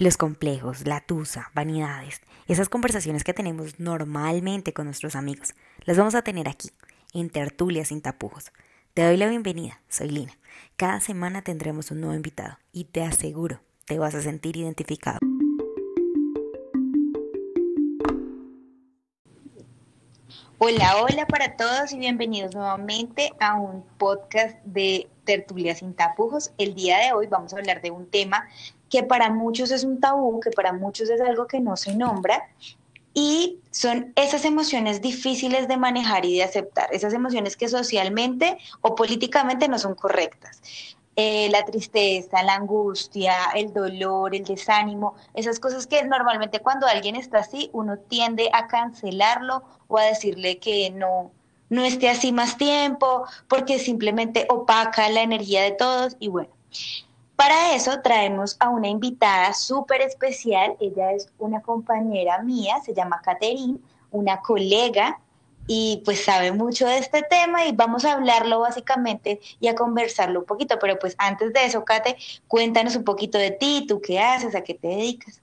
Los complejos, la tusa, vanidades, esas conversaciones que tenemos normalmente con nuestros amigos, las vamos a tener aquí, en Tertulia sin tapujos. Te doy la bienvenida, soy Lina. Cada semana tendremos un nuevo invitado y te aseguro, te vas a sentir identificado. Hola, hola para todos y bienvenidos nuevamente a un podcast de Tertulia sin tapujos. El día de hoy vamos a hablar de un tema que para muchos es un tabú, que para muchos es algo que no se nombra y son esas emociones difíciles de manejar y de aceptar, esas emociones que socialmente o políticamente no son correctas. Eh, la tristeza, la angustia, el dolor, el desánimo, esas cosas que normalmente cuando alguien está así, uno tiende a cancelarlo o a decirle que no, no esté así más tiempo, porque simplemente opaca la energía de todos y bueno. Para eso traemos a una invitada súper especial, ella es una compañera mía, se llama Caterine, una colega y pues sabe mucho de este tema y vamos a hablarlo básicamente y a conversarlo un poquito. Pero pues antes de eso, Kate, cuéntanos un poquito de ti, tú qué haces, a qué te dedicas.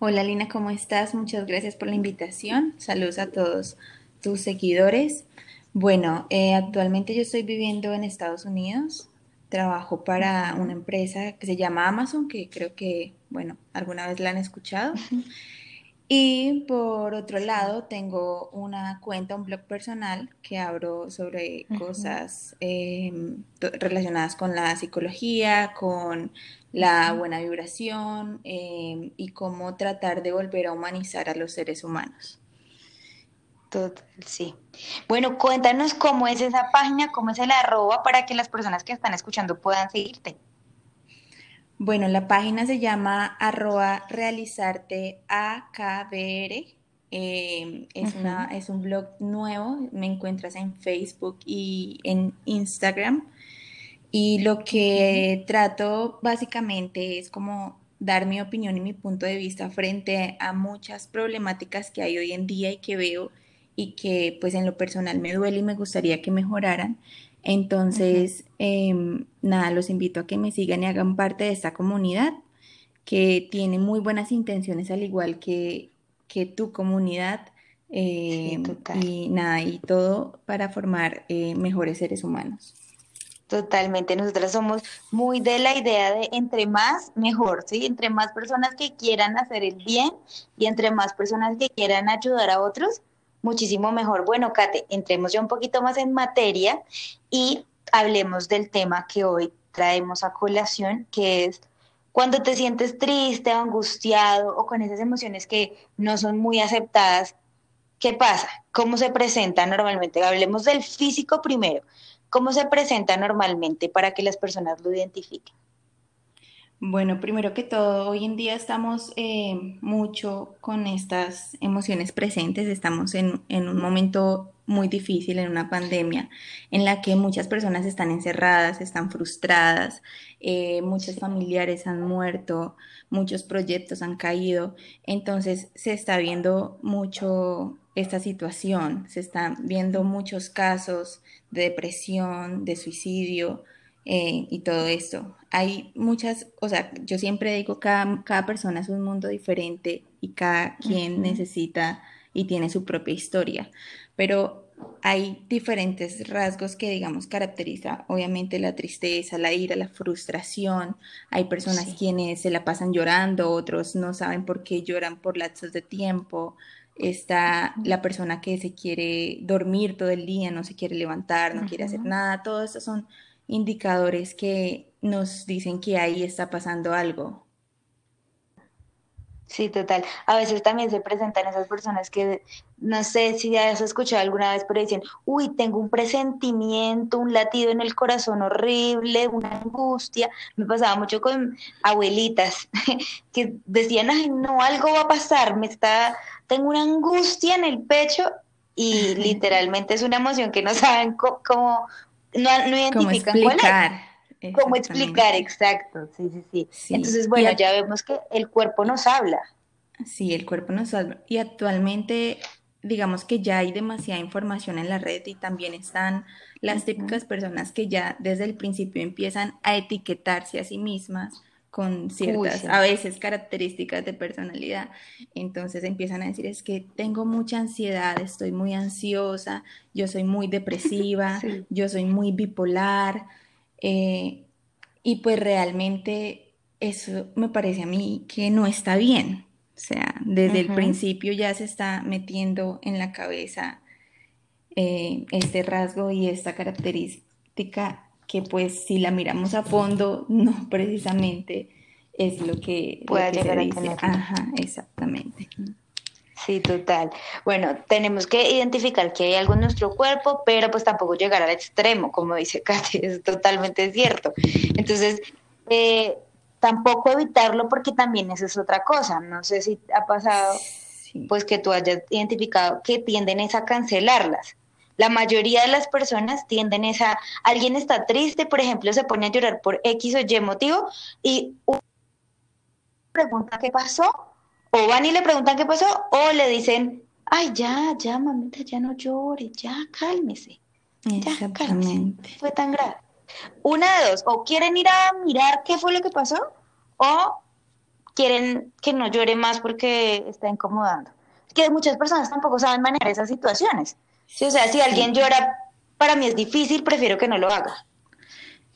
Hola Lina, ¿cómo estás? Muchas gracias por la invitación. Saludos a todos tus seguidores. Bueno, eh, actualmente yo estoy viviendo en Estados Unidos. Trabajo para una empresa que se llama Amazon, que creo que, bueno, alguna vez la han escuchado. Y por otro lado, tengo una cuenta, un blog personal que abro sobre cosas em, relacionadas con la psicología, con la buena vibración em, y cómo tratar de volver a humanizar a los seres humanos. Total, sí. Bueno, cuéntanos cómo es esa página, cómo es el arroba para que las personas que están escuchando puedan seguirte. Bueno, la página se llama arroba realizarte AKBR. Em, es, una, es un blog nuevo, me encuentras en Facebook y en Instagram. Y lo que trato básicamente es como dar mi opinión y mi punto de vista frente a muchas problemáticas que hay hoy en día y que veo y que pues en lo personal me duele y me gustaría que mejoraran. Entonces, em, nada, los invito a que me sigan y hagan parte de esta comunidad que tiene muy buenas intenciones al igual que, que tu comunidad. Em, y nada, y todo para formar eh, mejores seres humanos. Totalmente, nosotras somos muy de la idea de entre más, mejor, ¿sí? Entre más personas que quieran hacer el bien y entre más personas que quieran ayudar a otros, muchísimo mejor. Bueno, Kate, entremos ya un poquito más en materia y hablemos del tema que hoy traemos a colación, que es cuando te sientes triste, angustiado o con esas emociones que no son muy aceptadas, ¿qué pasa? ¿Cómo se presenta normalmente? Hablemos del físico primero. ¿Cómo se presenta normalmente para que las personas lo identifiquen? Bueno, primero que todo, hoy en día estamos eh, mucho con estas emociones presentes, estamos en, un momento muy difícil, en una pandemia, en la que muchas personas están encerradas, están frustradas, eh, muchos familiares han muerto, muchos proyectos han caído, entonces se está viendo mucho esta situación, se están viendo muchos casos de depresión, de suicidio, eh, y todo esto. Hay muchas, o sea, yo siempre digo, cada, cada persona es un mundo diferente y cada quien necesita y tiene su propia historia, pero hay diferentes rasgos que, digamos, caracteriza obviamente la tristeza, la ira, la frustración. Hay personas quienes se la pasan llorando, otros no saben por qué lloran por lapsos de tiempo. Está la persona que se quiere dormir todo el día, no se quiere levantar, no quiere hacer nada. Todo eso son indicadores que nos dicen que ahí está pasando algo. Sí, total. A veces también se presentan esas personas que, no sé si ya has escuchado alguna vez, pero dicen, uy, tengo un presentimiento, un latido en el corazón horrible, una angustia. Me pasaba mucho con abuelitas que decían, ay, no, algo va a pasar, me está, tengo una angustia en el pecho y literalmente es una emoción que no saben cómo, no, no identifican ¿Cómo explicar? ¿Cómo explicar? Exacto, sí, sí, sí. Entonces, bueno, ya vemos que el cuerpo nos habla. Sí, el cuerpo nos habla. Y actualmente, digamos que ya hay demasiada información en la red y también están las típicas personas que ya desde el principio empiezan a etiquetarse a sí mismas con ciertas, a veces características de personalidad. Entonces empiezan a decir, es que tengo mucha ansiedad, estoy muy ansiosa, yo soy muy depresiva, yo soy muy bipolar. Eh, y pues realmente eso me parece a mí que no está bien. O sea, desde el principio ya se está metiendo en la cabeza eh, este rasgo y esta característica que pues si la miramos a fondo no precisamente es lo que, pueda llegar a tener. Ajá, exactamente. Sí, total. Bueno, tenemos que identificar que hay algo en nuestro cuerpo, pero pues tampoco llegar al extremo, como dice Katy, es totalmente cierto. Entonces, eh, tampoco evitarlo porque también eso es otra cosa. No sé si ha pasado, pues que tú hayas identificado que tienden es a cancelarlas. La mayoría de las personas tienden a, alguien está triste, por ejemplo, se pone a llorar por X o Y motivo y pregunta qué pasó, o van y le preguntan qué pasó, o le dicen, ay, ya, ya, mamita, ya no llore, ya, cálmese. Ya, cálmese. Fue tan grave. Una de dos, o quieren ir a mirar qué fue lo que pasó, o quieren que no llore más porque está incomodando. Que muchas personas tampoco saben manejar esas situaciones. Sí, o sea, si alguien llora, para mí es difícil, prefiero que no lo haga.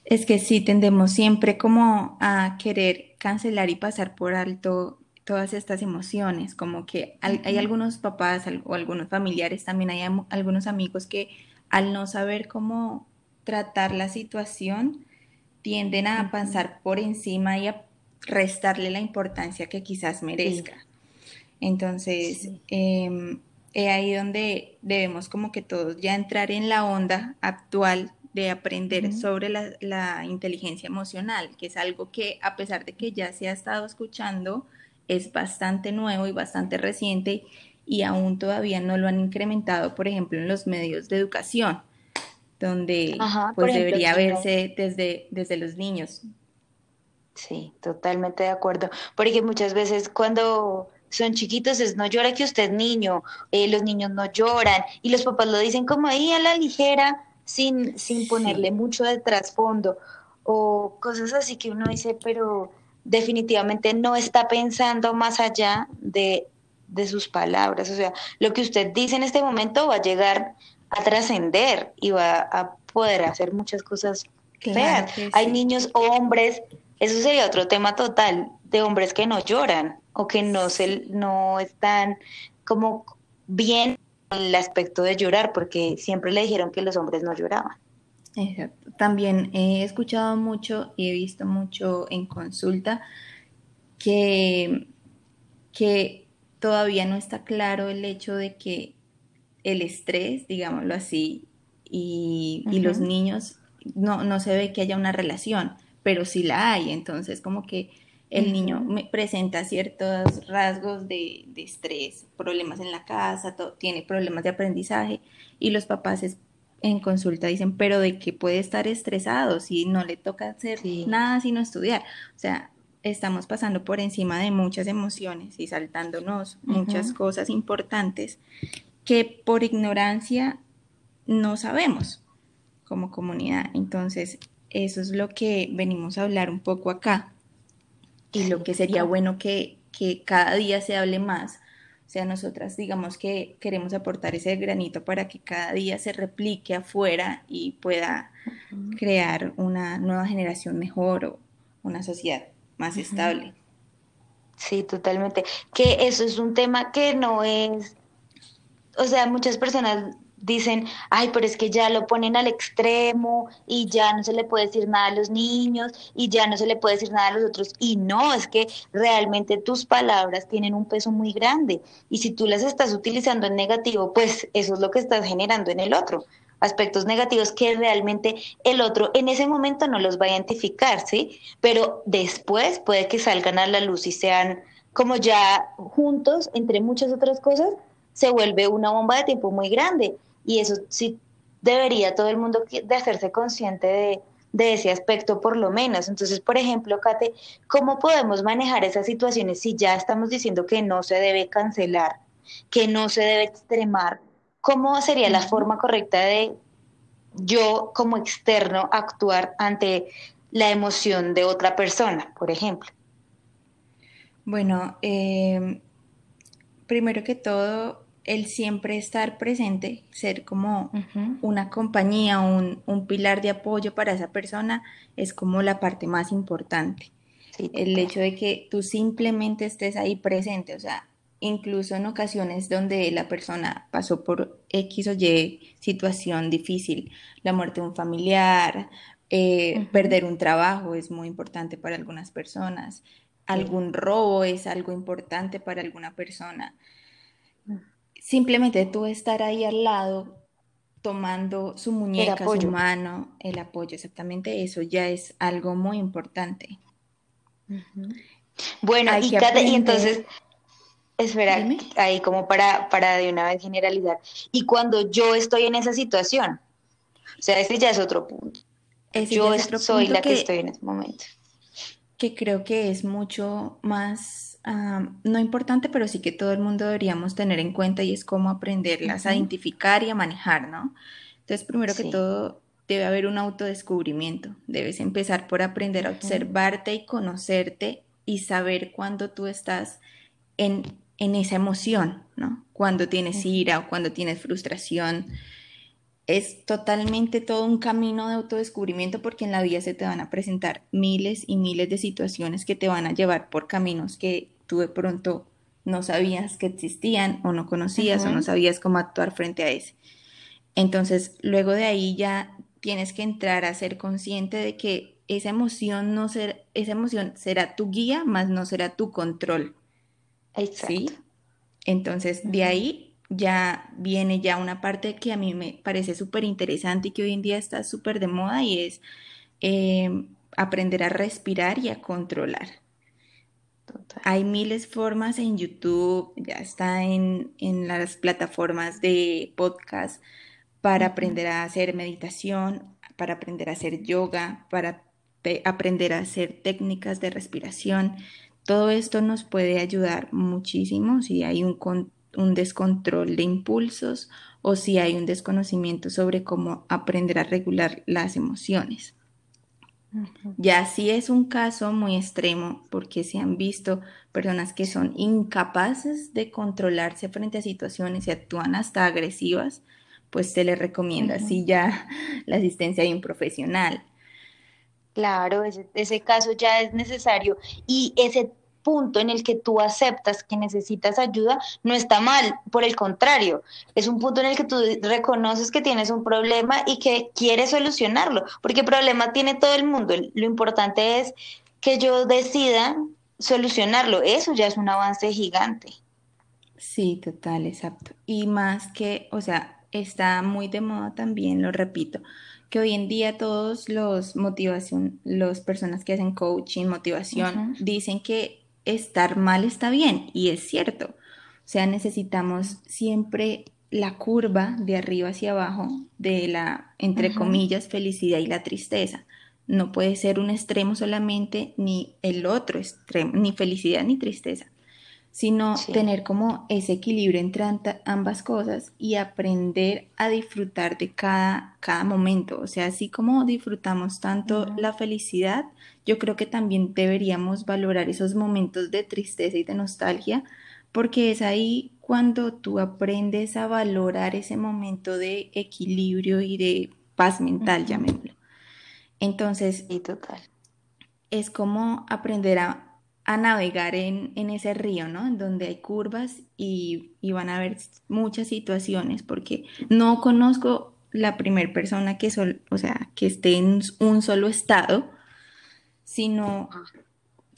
Es que sí, tendemos siempre como a querer cancelar y pasar por alto todas estas emociones, como que hay, algunos papás o algunos familiares, también hay algunos amigos que al no saber cómo tratar la situación, tienden a pasar por encima y a restarle la importancia que quizás merezca. Entonces, em, es ahí donde debemos como que todos ya entrar en la onda actual de aprender sobre la, inteligencia emocional, que es algo que a pesar de que ya se ha estado escuchando, es bastante nuevo y bastante reciente y aún todavía no lo han incrementado, por ejemplo, en los medios de educación, donde pues debería verse desde, desde los niños. Sí, totalmente de acuerdo, porque muchas veces cuando son chiquitos, es no llora que usted es niño, eh, los niños no lloran, y los papás lo dicen como ahí a la ligera, sin, sin ponerle mucho de trasfondo, o cosas así que uno dice, pero definitivamente no está pensando más allá de, de sus palabras, o sea, lo que usted dice en este momento va a llegar a trascender y va a poder hacer muchas cosas feas. Hay niños o hombres, eso sería otro tema total, de hombres que no lloran o que no, se, no están como bien en el aspecto de llorar, porque siempre le dijeron que los hombres no lloraban. Exacto. También he escuchado mucho y he visto mucho en consulta que, que todavía no está claro el hecho de que el estrés, digámoslo así, y, y los niños no, no se ve que haya una relación, pero sí la hay. Entonces, como que el niño presenta ciertos rasgos de, estrés, problemas en la casa, tiene problemas de aprendizaje y los papás en consulta dicen, pero de qué puede estar estresado si no le toca hacer nada sino estudiar. O sea, estamos pasando por encima de muchas emociones y saltándonos muchas cosas importantes que por ignorancia no sabemos como comunidad. Entonces, eso es lo que venimos a hablar un poco acá y lo que sería bueno que, cada día se hable más. O sea, nosotras digamos que queremos aportar ese granito para que cada día se replique afuera y pueda crear una nueva generación mejor o una sociedad más estable. Sí, totalmente. Que eso es un tema que no es, o sea, muchas personas dicen, ay, pero es que ya lo ponen al extremo y ya no se le puede decir nada a los niños y ya no se le puede decir nada a los otros. Y no, es que realmente tus palabras tienen un peso muy grande y si tú las estás utilizando en negativo, pues eso es lo que estás generando en el otro. Aspectos negativos que realmente el otro en ese momento no los va a identificar, ¿sí? Pero después puede que salgan a la luz y sean como ya juntos, entre muchas otras cosas, se vuelve una bomba de tiempo muy grande y eso sí debería todo el mundo de hacerse consciente de, de ese aspecto por lo menos. Entonces, por ejemplo, Kate, ¿cómo podemos manejar esas situaciones si ya estamos diciendo que no se debe cancelar, que no se debe extremar? ¿Cómo sería la forma correcta de yo como externo actuar ante la emoción de otra persona, por ejemplo? Bueno, em, primero que todo, el siempre estar presente, ser como una compañía, un, un, pilar de apoyo para esa persona, es como la parte más importante. el hecho de que tú simplemente estés ahí presente, o sea, incluso en ocasiones donde la persona pasó por X o Y situación difícil, la muerte de un familiar, eh, perder un trabajo es muy importante para algunas personas, algún robo es algo importante para alguna persona. Simplemente tú estar ahí al lado tomando su muñeca, su mano, el apoyo, exactamente eso ya es algo muy importante. Bueno, y, y, entonces Espera, ahí como para, para de una vez generalizar. Y cuando yo estoy en esa situación, o sea, ese ya es otro punto. yo soy la que, estoy en ese momento. Que creo que es mucho más, no importante, pero sí que todo el mundo deberíamos tener en cuenta y es cómo aprenderlas a identificar y a manejar, ¿no? Entonces, primero que todo, debe haber un autodescubrimiento. Debes empezar por aprender a observarte y conocerte y saber cuándo tú estás en en esa emoción, ¿no? Cuando tienes ira o cuando tienes frustración. Es totalmente todo un camino de autodescubrimiento porque en la vida se te van a presentar miles y miles de situaciones que te van a llevar por caminos que tú de pronto no sabías que existían o no conocías o no sabías cómo actuar frente a ese. Entonces, luego de ahí ya tienes que entrar a ser consciente de que esa emoción no ser, esa emoción será tu guía, más no será tu control. ¿Sí? Entonces, de ahí ya viene ya una parte que a mí me parece súper interesante y que hoy en día está súper de moda y es em, aprender a respirar y a controlar. Hay miles de formas en YouTube, ya está en, en las plataformas de podcast para aprender a hacer meditación, para aprender a hacer yoga, para aprender a hacer técnicas de respiración. Todo esto nos puede ayudar muchísimo si hay un, un descontrol de impulsos o si hay un desconocimiento sobre cómo aprender a regular las emociones. Ya si es un caso muy extremo, porque se han visto personas que son incapaces de controlarse frente a situaciones y actúan hasta agresivas, pues se les recomienda así ya la asistencia de un profesional. Claro, ese, ese caso ya es necesario. Y ese punto en el que tú aceptas que necesitas ayuda no está mal, por el contrario, es un punto en el que tú reconoces que tienes un problema y que quieres solucionarlo, porque problema tiene todo el mundo, lo importante es que yo decida solucionarlo, eso ya es un avance gigante. Sí, total, exacto. Y más que, o sea, está muy de moda también, lo repito, que hoy en día todos los motivación, las personas que hacen coaching, motivación, dicen que estar mal está bien, y es cierto. O sea, necesitamos siempre la curva de arriba hacia abajo de la, entre comillas, felicidad y la tristeza. No puede ser un extremo solamente, ni el otro extremo, ni felicidad ni tristeza sino tener como ese equilibrio entre ambas cosas y aprender a disfrutar de cada, cada momento. O sea, así como disfrutamos tanto la felicidad, yo creo que también deberíamos valorar esos momentos de tristeza y de nostalgia, porque es ahí cuando tú aprendes a valorar ese momento de equilibrio y de paz mental, llamémoslo. Entonces, y total. Es como aprender a a navegar en, ese río, ¿no? En donde hay curvas y, van a haber muchas situaciones, porque no conozco la primera persona que, sol, o sea, que esté en un solo estado, sino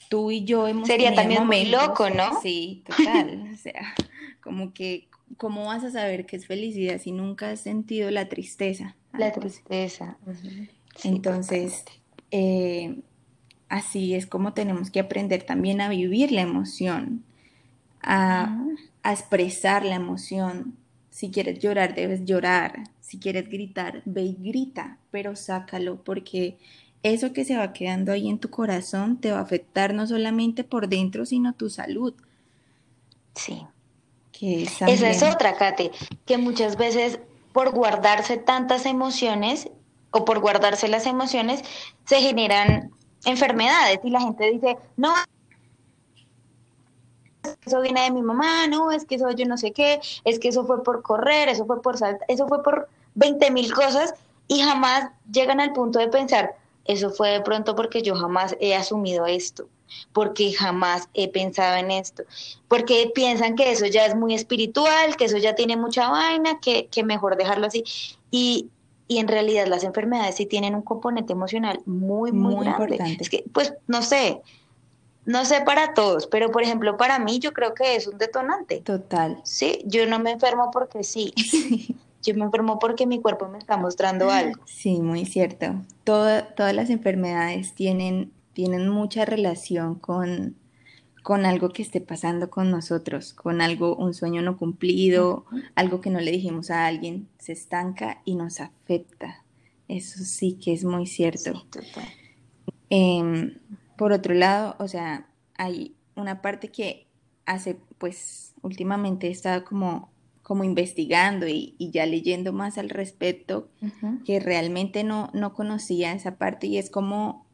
tú y yo hemos Sería también muy loco, ¿no? Sí, total. o sea, como que, ¿cómo vas a saber qué es felicidad si nunca has sentido la tristeza? La tristeza. Entonces, eh, así es como tenemos que aprender también a vivir la emoción, a, expresar la emoción. Si quieres llorar, debes llorar. Si quieres gritar, ve y grita, pero sácalo porque eso que se va quedando ahí en tu corazón te va a afectar no solamente por dentro, sino tu salud. Sí. Esa es otra, Kate, que muchas veces por guardarse tantas emociones o por guardarse las emociones se generan enfermedades y la gente dice, no, eso viene de mi mamá, no, es que eso yo no sé qué, es que eso fue por correr, eso fue por saltar, eso fue por 20 mil cosas y jamás llegan al punto de pensar, eso fue de pronto porque yo jamás he asumido esto, porque jamás he pensado en esto, porque piensan que eso ya es muy espiritual, que eso ya tiene mucha vaina, que, que mejor dejarlo así. Y, y en realidad las enfermedades sí tienen un componente emocional muy, muy, importante. Es que, pues, no sé, no sé para todos, pero por ejemplo, para mí yo creo que es un detonante. Total. Sí, yo no me enfermo porque sí. Yo me enfermo porque mi cuerpo me está mostrando algo. Sí, muy cierto. todas las enfermedades tienen, tienen mucha relación con, con algo que esté pasando con nosotros, con algo, un sueño no cumplido, algo que no le dijimos a alguien, se estanca y nos afecta. Eso sí que es muy cierto. Em, por otro lado, o sea, hay una parte que hace, pues, últimamente he estado como, como investigando y, ya leyendo más al respecto, que realmente no, no conocía esa parte y es como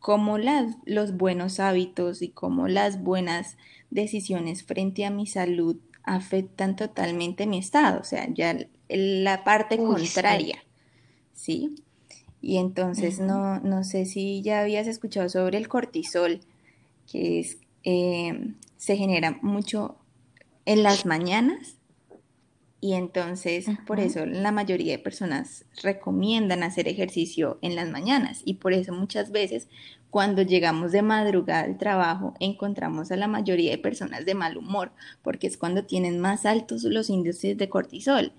cómo las, los buenos hábitos y cómo las buenas decisiones frente a mi salud afectan totalmente mi estado, o sea, ya la parte contraria, sí. Y entonces no, no sé si ya habías escuchado sobre el cortisol, que es, eh, se genera mucho en las mañanas y entonces por eso la mayoría de personas recomiendan hacer ejercicio en las mañanas y por eso muchas veces cuando llegamos de madrugada al trabajo encontramos a la mayoría de personas de mal humor porque es cuando tienen más altos los índices de cortisol.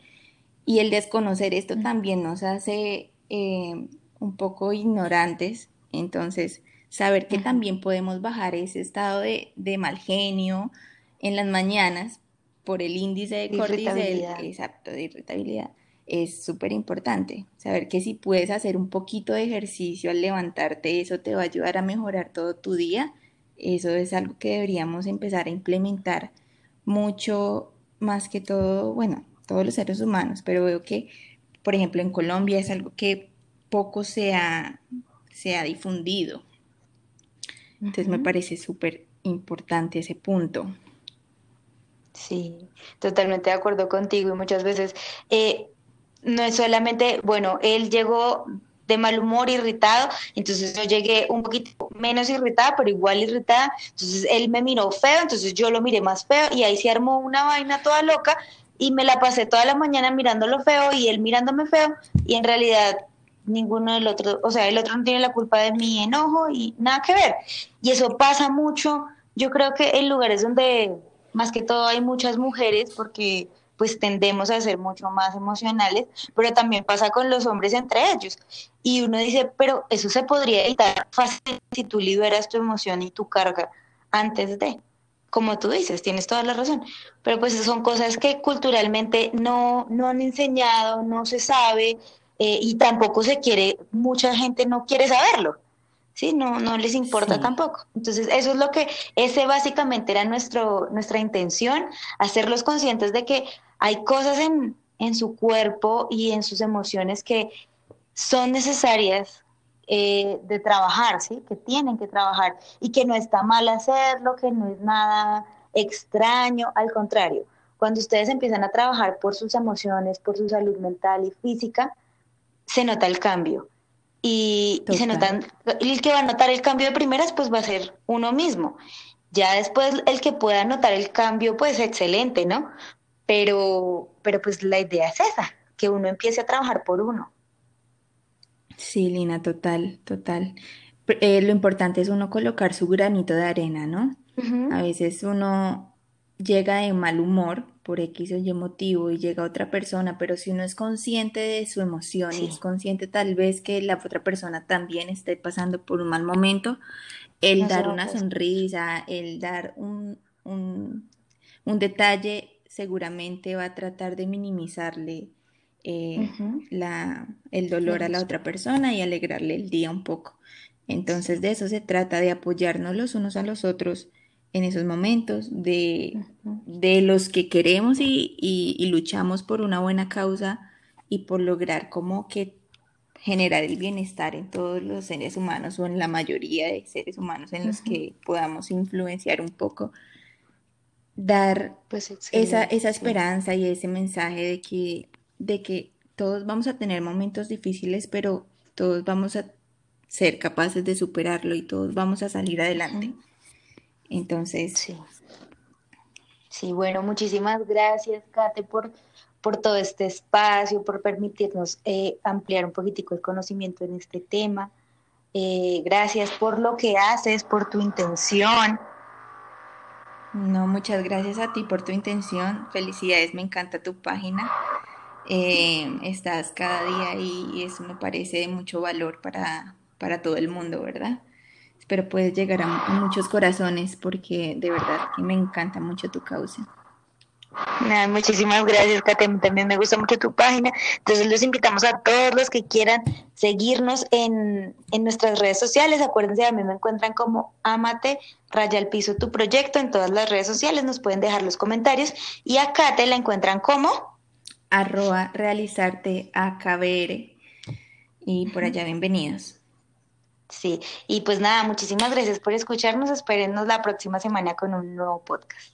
Y el desconocer esto también nos hace eh, un poco ignorantes, entonces saber que también podemos bajar ese estado de, de mal genio en las mañanas por el índice de cortisol, exacto, de irritabilidad, es súper importante. Saber que si puedes hacer un poquito de ejercicio al levantarte, eso te va a ayudar a mejorar todo tu día. Eso es algo que deberíamos empezar a implementar mucho más que todo, bueno, todos los seres humanos, pero veo que, por ejemplo, en Colombia es algo que poco se ha, se ha difundido. Entonces me parece súper importante ese punto. Sí, totalmente de acuerdo contigo y muchas veces eh, no es solamente, bueno, él llegó de mal humor, irritado, entonces yo llegué un poquito menos irritada, pero igual irritada, entonces él me miró feo, entonces yo lo miré más feo y ahí se armó una vaina toda loca y me la pasé toda la mañana mirándolo feo y él mirándome feo y en realidad ninguno del otro, o sea, el otro no tiene la culpa de mi enojo y nada que ver. Y eso pasa mucho, yo creo que en lugares donde más que todo hay muchas mujeres porque pues tendemos a ser mucho más emocionales, pero también pasa con los hombres entre ellos. Y uno dice, pero eso se podría evitar fácil si tú liberas tu emoción y tu carga antes de, como tú dices, tienes toda la razón, pero pues son cosas que culturalmente no, no han enseñado, no se sabe eh, y tampoco se quiere, mucha gente no quiere saberlo. ¿Sí? No, no les importa tampoco. Entonces, eso es lo que, ese básicamente era nuestro, nuestra intención, hacerlos conscientes de que hay cosas en, en su cuerpo y en sus emociones que son necesarias eh, de trabajar, ¿sí? Que tienen que trabajar y que no está mal hacerlo, que no es nada extraño, al contrario. Cuando ustedes empiezan a trabajar por sus emociones, por su salud mental y física, se nota el cambio y, se notan, el que va a notar el cambio de primeras, pues va a ser uno mismo. Ya después el que pueda notar el cambio, pues excelente, ¿no? Pero, pero pues la idea es esa, que uno empiece a trabajar por uno. Sí, Lina, total, total. Eh, lo importante es uno colocar su granito de arena, ¿no? A veces uno llega de mal humor por X o Y motivo y llega otra persona, pero si uno es consciente de su emoción y es consciente tal vez que la otra persona también esté pasando por un mal momento, el dar una sonrisa, el dar un, un, detalle seguramente va a tratar de minimizarle eh, la, el dolor a la otra persona y alegrarle el día un poco. Entonces de eso se trata, de apoyarnos los unos a los otros en esos momentos, de, de los que queremos y, y, luchamos por una buena causa y por lograr como que generar el bienestar en todos los seres humanos o en la mayoría de seres humanos en los que podamos influenciar un poco dar pues esa, esa esperanza y ese mensaje de que, de que todos vamos a tener momentos difíciles, pero todos vamos a ser capaces de superarlo y todos vamos a salir adelante. Entonces, sí. Sí, bueno, muchísimas gracias, Kate, por, por todo este espacio, por permitirnos eh, ampliar un poquitico el conocimiento en este tema. Eh, gracias por lo que haces, por tu intención. No, muchas gracias a ti por tu intención. Felicidades, me encanta tu página. Eh, estás cada día ahí y eso me parece de mucho valor para, para todo el mundo, ¿verdad? Espero puedes llegar a, muchos corazones porque de verdad que me encanta mucho tu causa. muchísimas gracias, Kate. También me gusta mucho tu página. Entonces los invitamos a todos los que quieran seguirnos en, en nuestras redes sociales. Acuérdense, a mí me encuentran como Amate, Raya al Piso, tu proyecto en todas las redes sociales. Nos pueden dejar los comentarios. Y a Kate la encuentran como arroba realizarte AKBR. Y por allá, bienvenidos. Sí, y pues nada, muchísimas gracias por escucharnos. Espérennos la próxima semana con un nuevo podcast.